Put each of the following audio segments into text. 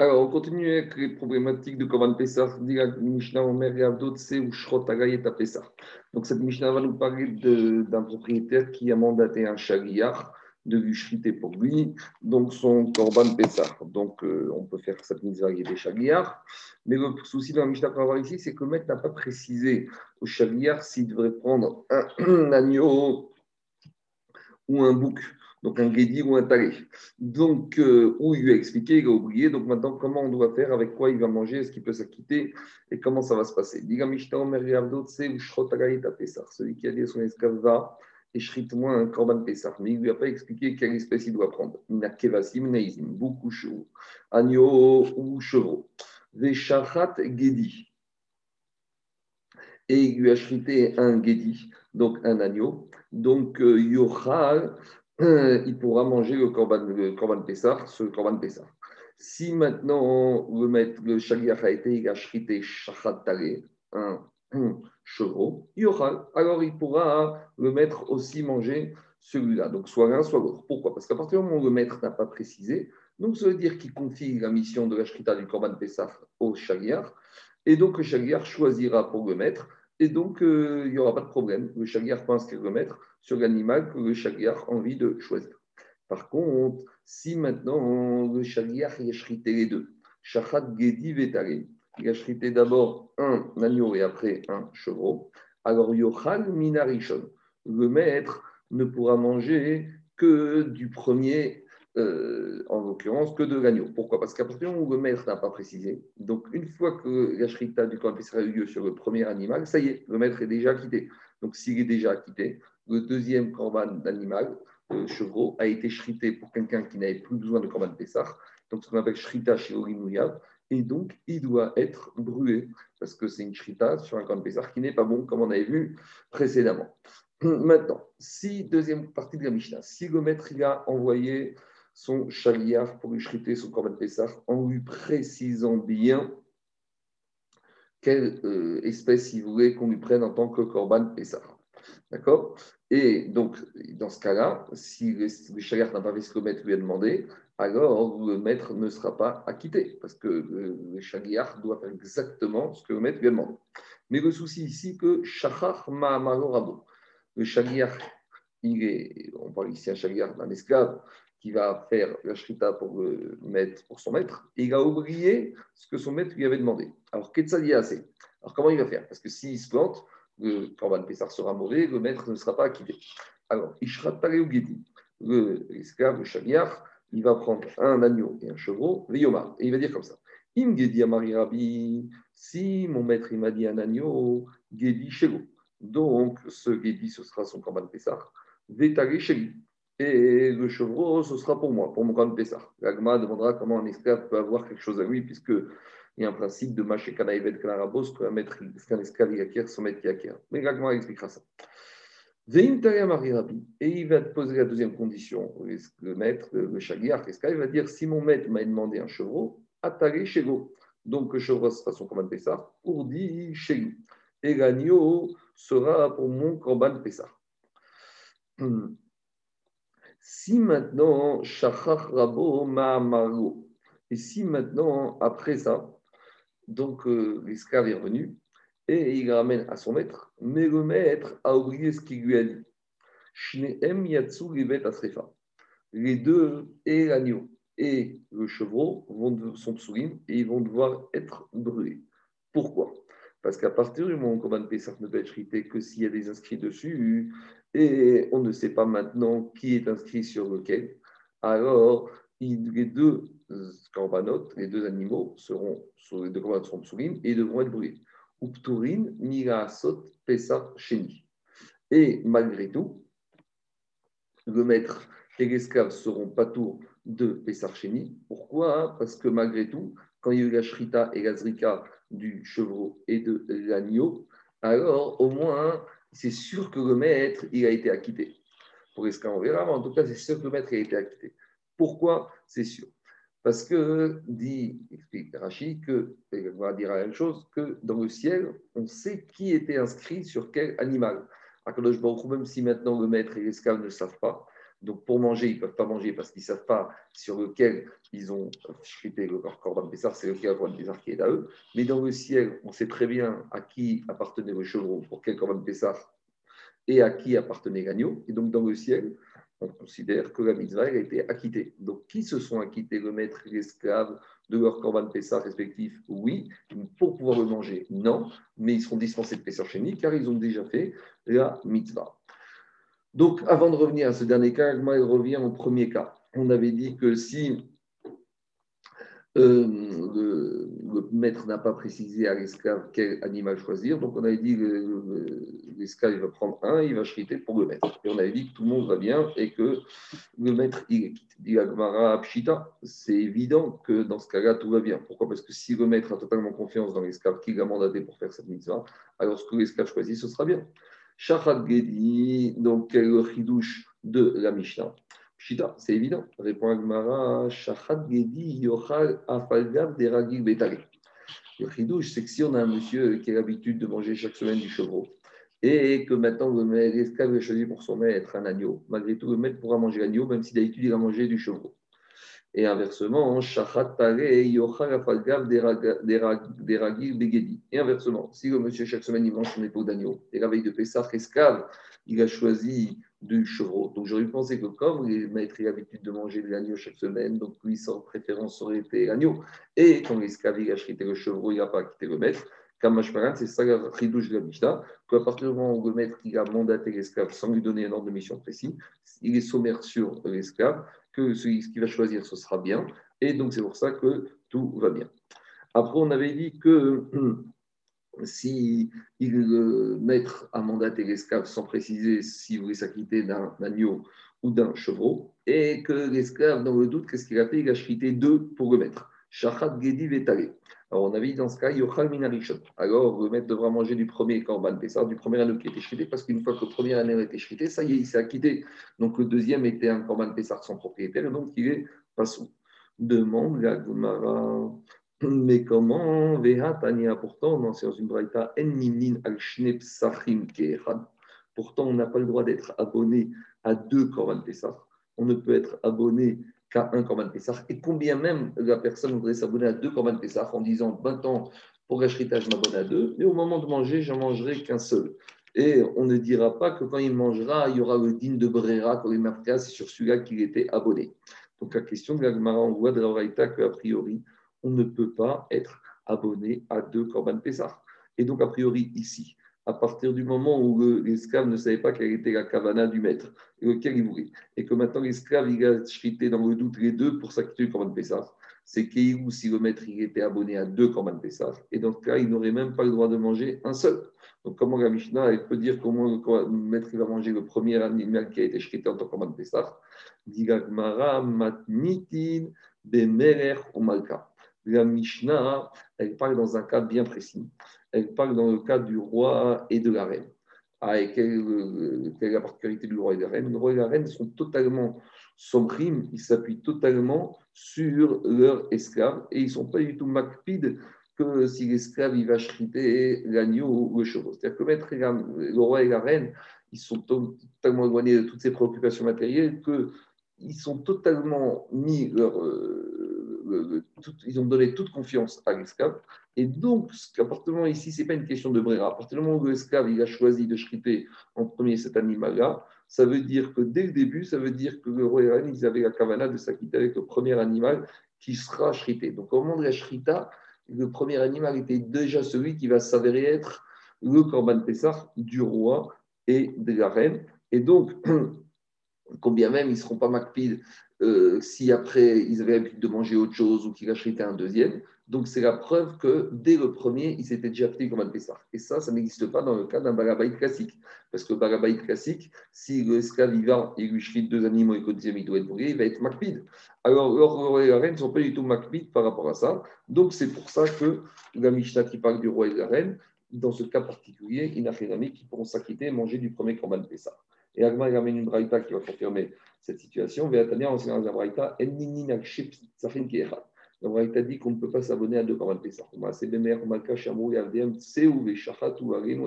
Alors, on continue avec les problématiques de Korban Pessah. Dit la Mishnah Omer et Avdot, c'est où Shrot à Pessah. Donc, cette Mishnah va nous parler d'un propriétaire qui a mandaté un chagriar de lui pour lui, donc son Korban Pessah. Donc, euh, on peut faire cette mise à des chagriars. Mais le souci de la Mishnah qu'on va voir ici, c'est que le maître n'a pas précisé au chagriar s'il devrait prendre un agneau ou un bouc donc un guédi ou un taré. Donc, euh, où il lui a expliqué, il a oublié. Donc, maintenant, comment on doit faire, avec quoi il va manger, est-ce qu'il peut s'acquitter et comment ça va se passer. Celui qui a dit à son esclave va et shrite-moi un korban Pessah. Mais il ne lui a pas expliqué quelle espèce il doit prendre. Il n'a kevasim, neizim, bouc ou chevaux, agneau ou chevaux. Veshachat Gedi. Et il lui a shrité un Gedi, donc un agneau. Donc, euh, il pourra manger le korban, le Pessah, ce korban Pessah. Si maintenant le maître, le shaliach a été, il a un, chevreau, alors il pourra le maître aussi manger celui-là. Donc soit l'un, soit l'autre. Pourquoi? Parce qu'à partir du moment où le maître n'a pas précisé, donc ça veut dire qu'il confie la mission de la shrita du korban Pessah au shaliach, et donc le shaliach choisira pour le maître et donc, euh, il n'y aura pas de problème. Le chagliar peut inscrire le maître sur l'animal que le chagliar a envie de choisir. Par contre, si maintenant le chagliar il a shrité les deux, shachat gedi vetare, il a shrité d'abord un agneau et après un chevreau, alors yochal minarishon, le maître ne pourra manger que du premier euh, en l'occurrence, que de l'agneau. Pourquoi? Parce qu'à partir du moment où le maître n'a pas précisé, donc une fois que la shrita du corps a eu lieu sur le premier animal, ça y est, le maître est déjà quitté. Donc s'il est déjà quitté, le deuxième corban d'animal, le chevreau, a été shrité pour quelqu'un qui n'avait plus besoin de corban Pessah, donc ce qu'on appelle shrita chez et donc il doit être brûlé, parce que c'est une shrita sur un corban Pessah qui n'est pas bon, comme on avait vu précédemment. Maintenant, si, deuxième partie de la Mishnah, si le maître il a envoyé son chaliar pour lui shriter son korban Pessah en lui précisant bien quelle euh, espèce il voulait qu'on lui prenne en tant que korban Pessah. D'accord? Et donc, dans ce cas-là, si le, le chaliar n'a pas fait ce que le maître lui a demandé, alors le maître ne sera pas acquitté, parce que le, le chaliar doit faire exactement ce que le maître lui a demandé. Mais le souci ici, que le chaliar, il est, on parle ici un chaliar d'un esclave, qui va faire la shrita pour, le maître, pour son maître, et il a oublié ce que son maître lui avait demandé. Alors, Ketsadia assez. Alors, comment il va faire? Parce que s'il se plante, le Korban Pessar sera mauvais, le maître ne sera pas acquitté. Alors, Ishrat Gedi, l'esclave, le chaliar, il va prendre un agneau et un chevreau, Veyomar, et il va dire comme ça. Im Gedi Amari Rabbi, si mon maître il m'a dit un agneau, Gedi Shego. Donc, ce Gedi, ce sera son Korban Pessar. Vetare Sheli. Et le chevreau, ce sera pour moi, pour mon grand Pessah. L'agma demandera comment un esclave peut avoir quelque chose à lui, puisqu'il y a un principe de Maché Kanaïvet Kanarabos, maître, qu'un esclave y son maître acquiert. Mais l'agma expliquera ça. Et il va te poser la deuxième condition. Le maître, le chagiar, l'esclave, va dire? Si mon maître m'a demandé un chevreau, attaré chez vous. Donc le chevreau sera son Korban Pessah, pour dit chez lui. Et l'agneau sera pour mon Korban Pessah. Si maintenant, Shachach Rabo Ma'amaru, et si maintenant, après ça, donc euh, l'esclave est revenu et il ramène à son maître, mais le maître a oublié ce qu'il lui a dit. Shneem Yatsu Asrefa. Les deux, et l'agneau et le chevreau, vont, sont psurim et ils vont devoir être brûlés. Pourquoi? Parce qu'à partir du moment où Korban Pessah ne peut être rité que s'il y a des inscrits dessus, et on ne sait pas maintenant qui est inscrit sur lequel, alors les deux corbanotes, les deux animaux seront, les deux corbanotes seront psurim et devront être brûlés. Upturin, Mirasot, Pessah. Et malgré tout, le maître et l'esclave seront pas tours de Pessah Sheni. Pourquoi? Parce que malgré tout, quand il y a eu la shrita et la zrika du chevreau et de l'agneau, alors au moins c'est sûr que le maître, il a été acquitté. Pour l'esclave, on verra, mais en tout cas, c'est sûr que le maître a été acquitté. Pourquoi? C'est sûr. Parce que, dit, explique Rachid, que, on va dire chose, que dans le ciel, on sait qui était inscrit sur quel animal. Akadosh Baruch même si maintenant le maître et l'esclave ne savent pas, Donc pour manger, ils ne peuvent pas manger parce qu'ils ne savent pas sur lequel ils ont chrité leur corban Pessar, c'est lequel corban Pessar qui est à eux. Mais dans le ciel, on sait très bien à qui appartenait le chevreau, pour quel corban Pessar et à qui appartenait l'agneau. Et donc dans le ciel, on considère que la mitzvah a été acquittée. Donc, qui se sont acquittés, le maître et l'esclave, de leur corban Pessah respectif? Oui. Pour pouvoir le manger Non. Mais ils seront dispensés de Pessah chez car ils ont déjà fait la mitzvah. Donc, avant de revenir à ce dernier cas, il revient au premier cas. On avait dit que si euh, le, maître n'a pas précisé à l'esclave quel animal choisir. Donc, on avait dit que l'esclave va prendre un, il va chriter pour le maître. Et on avait dit que tout le monde va bien et que le maître, il est quitte. Dit Pshita, c'est évident que dans ce cas-là, tout va bien. Pourquoi? Parce que si le maître a totalement confiance dans l'esclave qui l'a mandaté pour faire cette mitzvah, alors ce que l'esclave choisit, ce sera bien. Shachat Gedi, donc le chidouche de la Mishnah? C'est évident. Répond Agmara, Shachat Gedi Yochal Afalgav Deragil Betale. Le chidouche, c'est que si on a un monsieur qui a l'habitude de manger chaque semaine du chevreau, et que maintenant l'esclave a choisi pour son maître un agneau, malgré tout, le maître pourra manger l'agneau, même si d'habitude il a mangé du chevreau. Et inversement, Shachat Tare Yochal Afalgav Begedi. Et inversement, si le monsieur chaque semaine il mange son épaule d'agneau, et la veille de Pessah, l'esclave, il a choisi du chevreau. Donc j'aurais pensé que comme les maîtres ont l'habitude de manger de l'agneau chaque semaine, donc lui, sans préférence aurait été l'agneau. Et quand l'esclave a quitté le chevreau, il n'a pas quitté le maître. Kamashparan, c'est ça la chidouche de la Mishnah, qu'à partir du moment où le maître il a mandaté l'esclave sans lui donner un ordre de mission précis, il est sommaire sur l'esclave que ce qu'il va choisir, ce sera bien. Et donc c'est pour ça que tout va bien. Après, on avait dit que si le maître a mandaté l'esclave sans préciser s'il voulait s'acquitter d'un agneau ou d'un chevreau, et que l'esclave, dans le doute, qu'est-ce qu'il a fait? Il a chrité deux pour le maître. Shachat Gedi Vetale. Alors, on avait dit dans ce cas, Yochal Minarishon. Alors, le maître devra manger du premier Korban Pessah, du premier anneau qui été chrité, parce qu'une fois que le premier anneau a été chrité, ça y est, il s'est acquitté. Donc, le deuxième était un Korban Pessah sans propriétaire, et donc il est pas sous. Demande la Gumara. Mais comment Vehatania, pourtant, dans une braïta, Pourtant, on n'a pas le droit d'être abonné à deux Korban Pessah. On ne peut être abonné qu'à un Korban Pessah. Et combien même la personne voudrait s'abonner à deux Korban Pessah en disant 20 ans pour l'achetage, je m'abonne à deux, mais au moment de manger, j'en mangerai qu'un seul. Et on ne dira pas que quand il mangera, il y aura le digne de Brera, quand il marquera, c'est sur celui-là qu'il était abonné. Donc la question de la Gemara, on voit de la qu'a priori, on ne peut pas être abonné à deux Corban Pessah. Et donc, a priori, ici, à partir du moment où l'esclave ne savait pas quelle était la kavana du maître, lequel il voulait, et que maintenant l'esclave il a chrité dans le doute les deux pour s'acquitter du Corban Pessah, c'est ou si le maître il était abonné à deux Corban Pessah, et dans ce cas, il n'aurait même pas le droit de manger un seul. Donc, comment la Mishnah elle peut dire comment le maître il va manger le premier animal qui a été chrité en tant que Corban Pessah? Matnitin bemerer ou la Mishnah, elle parle dans un cas bien précis. Elle parle dans le cas du roi et de la reine. Ah, et quelle, est la particularité du roi et de la reine? Le roi et la reine sont totalement sombrimes, ils s'appuient totalement sur leurs esclaves et ils ne sont pas du tout macpides que si l'esclave va chriter l'agneau ou le chevaux. C'est-à-dire que mettre le roi et la reine, ils sont totalement éloignés de toutes ces préoccupations matérielles qu'ils sont totalement mis leur, euh, ils ont donné toute confiance à l'esclave. Et donc, à partir ici, ce n'est pas une question de bréra. À partir du moment où l'esclave a choisi de chriter en premier cet animal-là, ça veut dire que dès le début, ça veut dire que le roi reine, ils avaient la kavana de s'acquitter avec le premier animal qui sera chrité. Donc, au moment de la shrita, le premier animal était déjà celui qui va s'avérer être le korban Pessah du roi et de la reine. Et donc, combien même ils ne seront pas macpides euh, si après ils avaient l'habitude de manger autre chose ou qu'ils achetaient un deuxième. Donc c'est la preuve que dès le premier, ils s'étaient déjà pris comme un Pessah. Et ça, ça n'existe pas dans le cas d'un barabaït classique. Parce que barabaït classique, si l'esclave va et lui deux animaux et qu'au deuxième il doit être brûlé, il va être macpide. Alors, le et la reine ne sont pas du tout macpide par rapport à ça. Donc c'est pour ça que la Mishnah qui parle du roi et de la reine, dans ce cas particulier, il n'a fait qui pourront s'acquitter et manger du premier Korban Pessah. Et Agma, il ramène une braïta qui va confirmer cette situation. Véatania, on dans la braïta, la braïta dit qu'on ne peut pas s'abonner à deux ou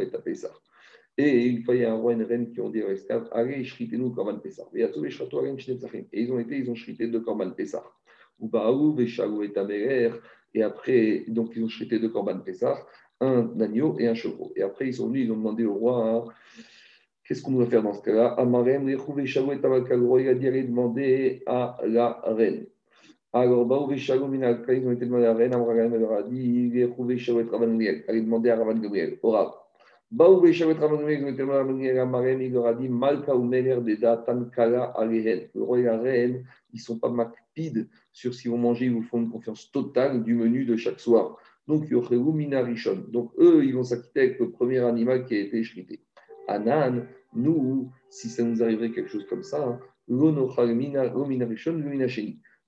Eta Pessah. Et une fois, il y a un roi et une reine qui ont dit à l'esclave Allez, shritez-nous Korban Pessah. Et ils ont été, ils ont shrité deux Korban Pessah. Ou Baou, Veshalou et Tamerer. Et après, donc, ils ont shrité deux Korban Pessah, un agneau et un chevreau. Et après, ils sont venus, ils ont demandé au roi Qu'est-ce qu'on doit faire dans ce cas-là? Amarem, Rechou, Veshalou et roi, il a dit Allez demander à la reine. Alors, Baou, Veshalou, Minalka, ils ont été demandés à la reine. Amarem, elle leur a dit Rechou, Veshalou et Ravan Allez demander à Ravan Gabriel. Au Rav. Baou Beshavet Ramanoué, il leur a dit Malka ou Meler de Tankala Alehen. Le roi et la reine, ils ne sont pas mapides sur si vont manger, ils vous font une confiance totale du menu de chaque soir. Donc, Yochelu Minarishon. Donc, eux, ils vont s'acquitter avec le premier animal qui a été échrité. Anan, nous, si ça nous arriverait quelque chose comme ça,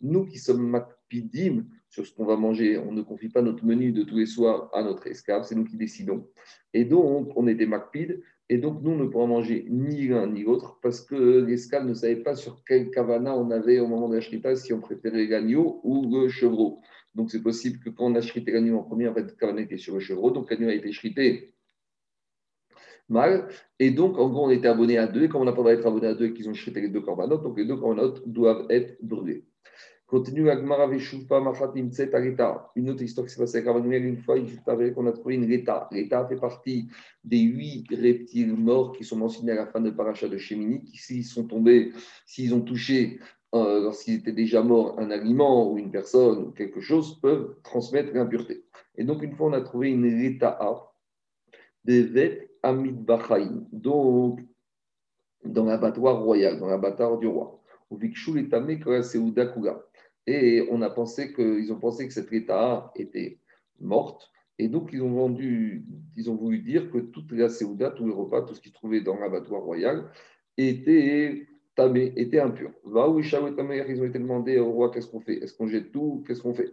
nous qui sommes mapidim sur ce qu'on va manger. On ne confie pas notre menu de tous les soirs à notre esclave, c'est nous qui décidons. Et donc, on est des macpides, et donc nous ne pourrons manger ni l'un ni l'autre, parce que l'esclave ne savait pas sur quel kavana on avait au moment de la shrita, si on préférait l'agneau ou le chevreau. Donc c'est possible que quand on a shrité l'agneau en premier, en fait, le kavana était sur le chevreau, donc l'agneau a été shrité mal. Et donc, en gros, on était abonné à deux, et comme on n'a pas d'être abonné à deux et qu'ils ont shrité les deux corbanotes, donc les deux corbanotes doivent être brûlés. Continue Agmara Veshupa Machat Nimtset. Une autre histoire qui s'est passée avec Rabbanouel, une fois, il savait qu'on a trouvé une Reta. Reta fait partie des huit reptiles morts qui sont mentionnés à la fin de Paracha de Shemini, qui s'ils sont tombés, s'ils ont touché euh, lorsqu'ils étaient déjà morts un aliment ou une personne ou quelque chose, peuvent transmettre l'impureté. Et donc, une fois, on a trouvé une Reta de Vet Amid Bachaim, donc dans l'abattoir royal, dans l'abattoir du roi. Et on a pensé que, ils ont pensé que cette Rita était morte. Et donc, ils ont, vendu, ils ont voulu dire que toute la Séouda, tous les repas, tout ce qui se dans l'abattoir royal, était tamé, était impur. Ils ont été demandés au roi qu'est-ce qu'on fait? Est-ce qu'on jette tout? Qu'est-ce qu'on fait?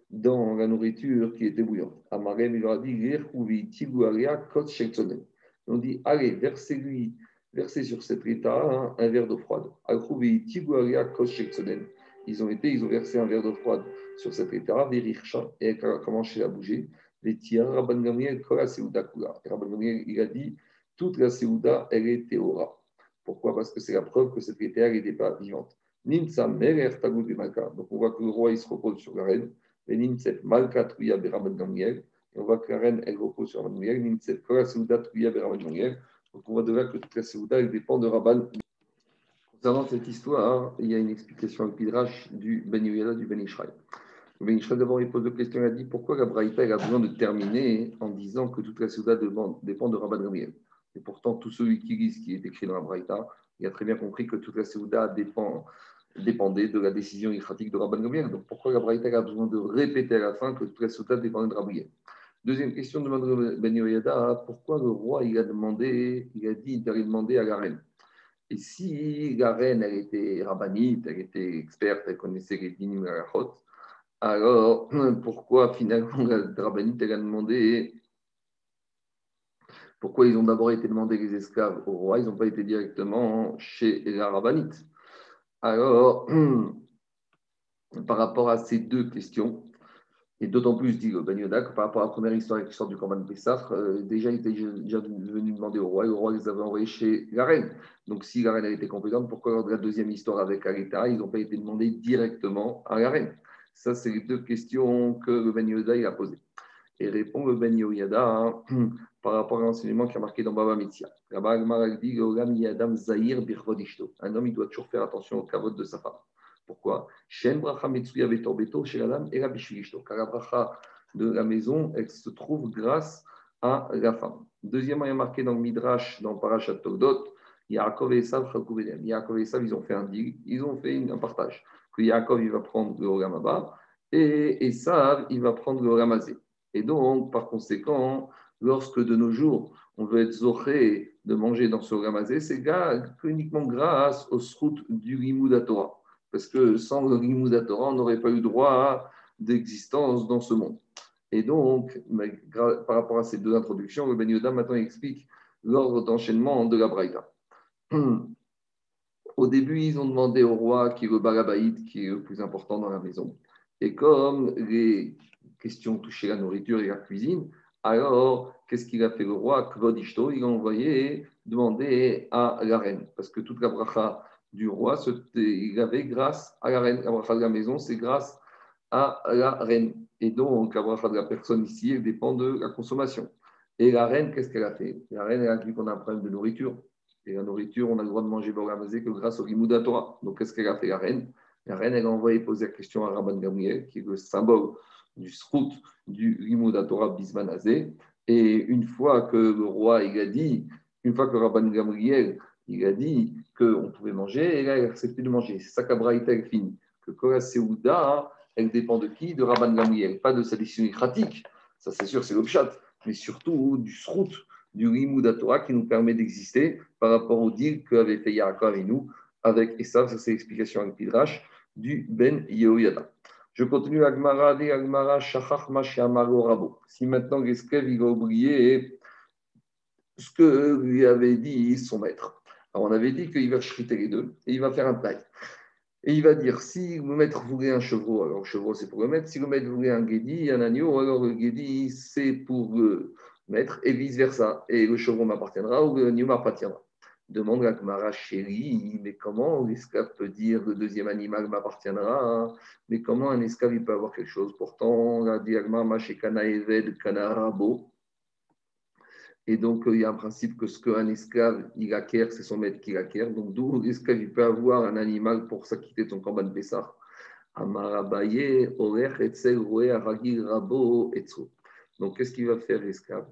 dans la nourriture qui était bouillante. Amarem, il leur a dit, ont dit, allez, versez-lui, versez sur cette Rita un verre d'eau froide. Ils ont été, ils ont versé un verre d'eau froide sur cette Rita, et elle a commencé à bouger. Les tiens, Rabban Gamriel, la Seouda Kula. Rabban Gamriel, il a dit toute la Seouda, elle est théora. Pourquoi? Parce que c'est la preuve que cette terre n'était pas vivante. Nimsa Merer Malka. Donc on voit que le roi il se repose sur la reine. Malka Gamriel. Et on voit que la reine elle repose sur Rabban Gamriel. Seouda Truya. Donc on voit de là que toute la Seouda elle dépend de Rabban. Concernant cette histoire, il y a une explication avec Pidrash du Ben Yoyada du Ben Israël. Mais d'abord, il pose deux questions. Il a dit pourquoi la Braïta a besoin de terminer en disant que toute la Souda dépend de Rabban Gamriel. Et pourtant, tout celui qui lit ce qui est écrit dans la Braïta, il a très bien compris que toute la Souda dépend, dépendait de la décision hiératique de Rabban Gamriel. Donc pourquoi la Braïta a besoin de répéter à la fin que toute la Souda dépendait de Rabban Deuxième question de Ben Yoyada, pourquoi le roi il a demandé, il a dit, il a demandé à la reine? Et si la reine, elle était rabbinite, elle était experte, elle connaissait les dinim la alors, pourquoi finalement la Drabanite a demandé pourquoi ils ont d'abord été demandés les esclaves au roi, ils n'ont pas été directement chez la Rabanite Alors, par rapport à ces deux questions, et d'autant plus, dit le Ben que par rapport à la première histoire qui sort du Corban Pessah, euh, déjà, ils étaient déjà venus demander au roi, et le roi les avait envoyés chez la reine. Donc, si la reine a été compétente, pourquoi lors de la deuxième histoire avec Arita, ils n'ont pas été demandés directement à la reine? Ça, c'est les deux questions que le Yoda a posées. Et répond le Ben Yoda hein, par rapport à l'enseignement qui a marqué dans Baba Mitzia. Là-bas, Un homme, doit toujours faire attention au kavod de sa femme. Pourquoi? Car la bracha de la maison, elle se trouve grâce à la femme. Deuxièmement, il y a marqué dans le Midrash, dans Parashat Togdot, Yaakov et Esav, Yaakov et Esav, ils ont fait un ils ont fait un partage que Yaakov il va prendre le Ogamaba et Esav il va prendre le Ramazé. Et donc, par conséquent, lorsque de nos jours, on veut être zoré de manger dans ce ramazé, c'est uniquement grâce au srout du Rimouda Torah. Parce que sans le Rimouda Torah, on n'aurait pas eu droit d'existence dans ce monde. Et donc, par rapport à ces deux introductions, le Ben Yoda maintenant explique l'ordre d'enchaînement de la Braïta. Au début, ils ont demandé au roi qui est le qui est le plus important dans la maison. Et comme les questions touchaient la nourriture et la cuisine, alors qu'est-ce qu'il a fait le roi Kvod il a envoyé demander à la reine. Parce que toute la bracha du roi, il avait grâce à la reine. La bracha de la maison, c'est grâce à la reine. Et donc, la bracha de la personne ici, elle dépend de la consommation. Et la reine, qu'est-ce qu'elle a fait? La reine, elle a dit qu'on a un problème de nourriture. Et la nourriture, on a le droit de manger Bogamazé que grâce au Rimouda Torah. Donc, qu'est-ce qu'elle a fait, la reine? La reine, elle a envoyé poser la question à Rabban Gamriel, qui est le symbole du srout du Rimouda Torah Bismanazé. Et une fois que le roi, il a dit, une fois que Rabban Gamriel, il a dit qu'on pouvait manger, elle a accepté de manger. C'est ça qu'Abraïta, finit. Que Kora Seouda, elle dépend de qui? De Rabban Gamriel, pas de sa décision pratique. Ça, c'est sûr, c'est l'obchat. Mais surtout du srout du Rimouda Torah qui nous permet d'exister par rapport au deal qu'avait fait Yaakov et nous avec Esav, ça c'est l'explication avec Pidrash du Ben Yehoyada. Je continue Agmara, Agmara, Shachach Rabo. Si maintenant l'esclave il va oublier ce que lui avait dit son maître. Alors on avait dit qu'il va chriter les deux et il va faire un taille. Et il va dire si le maître voulait un chevreau, alors le chevreau c'est pour le maître. Si le maître voulait un guédi, un agneau, alors le guédi c'est pour le maître et vice-versa. Et le chevreau m'appartiendra ou le m'appartiendra. Demande à Kmara chérie, mais comment l'esclave peut dire le deuxième animal m'appartiendra Mais comment un esclave il peut avoir quelque chose? Pourtant, la diagma Mashekana Eved Kanarabo. Et donc, il y a un principe que ce qu'un esclave, acquiert, c'est son maître qui l'acquiert. Donc, d'où l'esclave, peut avoir un animal pour s'acquitter de son corban Pessah. Amarabaye, Orer, Etzel, Aragil, Rabo, Etzo. Donc, qu'est-ce qu'il va faire l'esclave?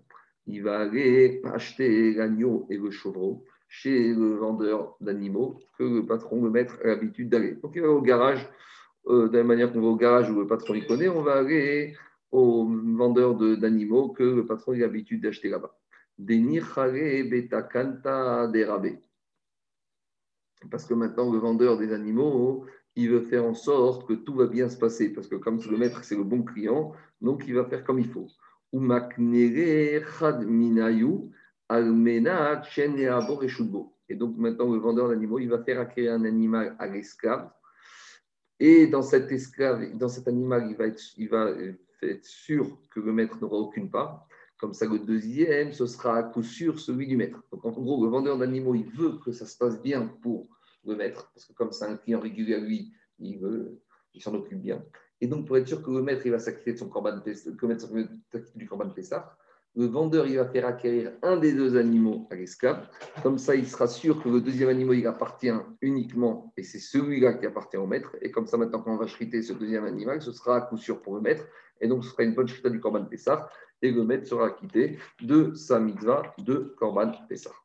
Il va aller acheter l'agneau et le chevreau chez le vendeur d'animaux que le patron, le maître, a l'habitude d'aller. Donc, il va au garage, euh, de la manière qu'on va au garage où le patron y connaît, on va aller au vendeur d'animaux que le patron a l'habitude d'acheter là-bas. Parce que maintenant, le vendeur des animaux, il veut faire en sorte que tout va bien se passer. Parce que comme le maître, c'est le bon client, donc il va faire comme il faut. Et donc maintenant, le vendeur d'animaux, il va faire acquérir un animal à l'esclave. Et dans cet esclave, dans cet animal, il va être, sûr que le maître n'aura aucune part. Comme ça, le deuxième, ce sera à coup sûr celui du maître. Donc en gros, le vendeur d'animaux, il veut que ça se passe bien pour le maître, parce que comme c'est un client régulier à lui, il veut, il s'en occupe bien. Et donc, pour être sûr que le maître il va s'acquitter de son corban du corban Pessah, le vendeur il va faire acquérir un des deux animaux à l'esclave. Comme ça, il sera sûr que le deuxième animal il appartient uniquement et c'est celui-là qui appartient au maître. Et comme ça, maintenant, quand on va chriter ce deuxième animal, ce sera à coup sûr pour le maître. Et donc, ce sera une bonne chrita du corban Pessah et le maître sera acquitté de sa mitzvah de corban Pessah.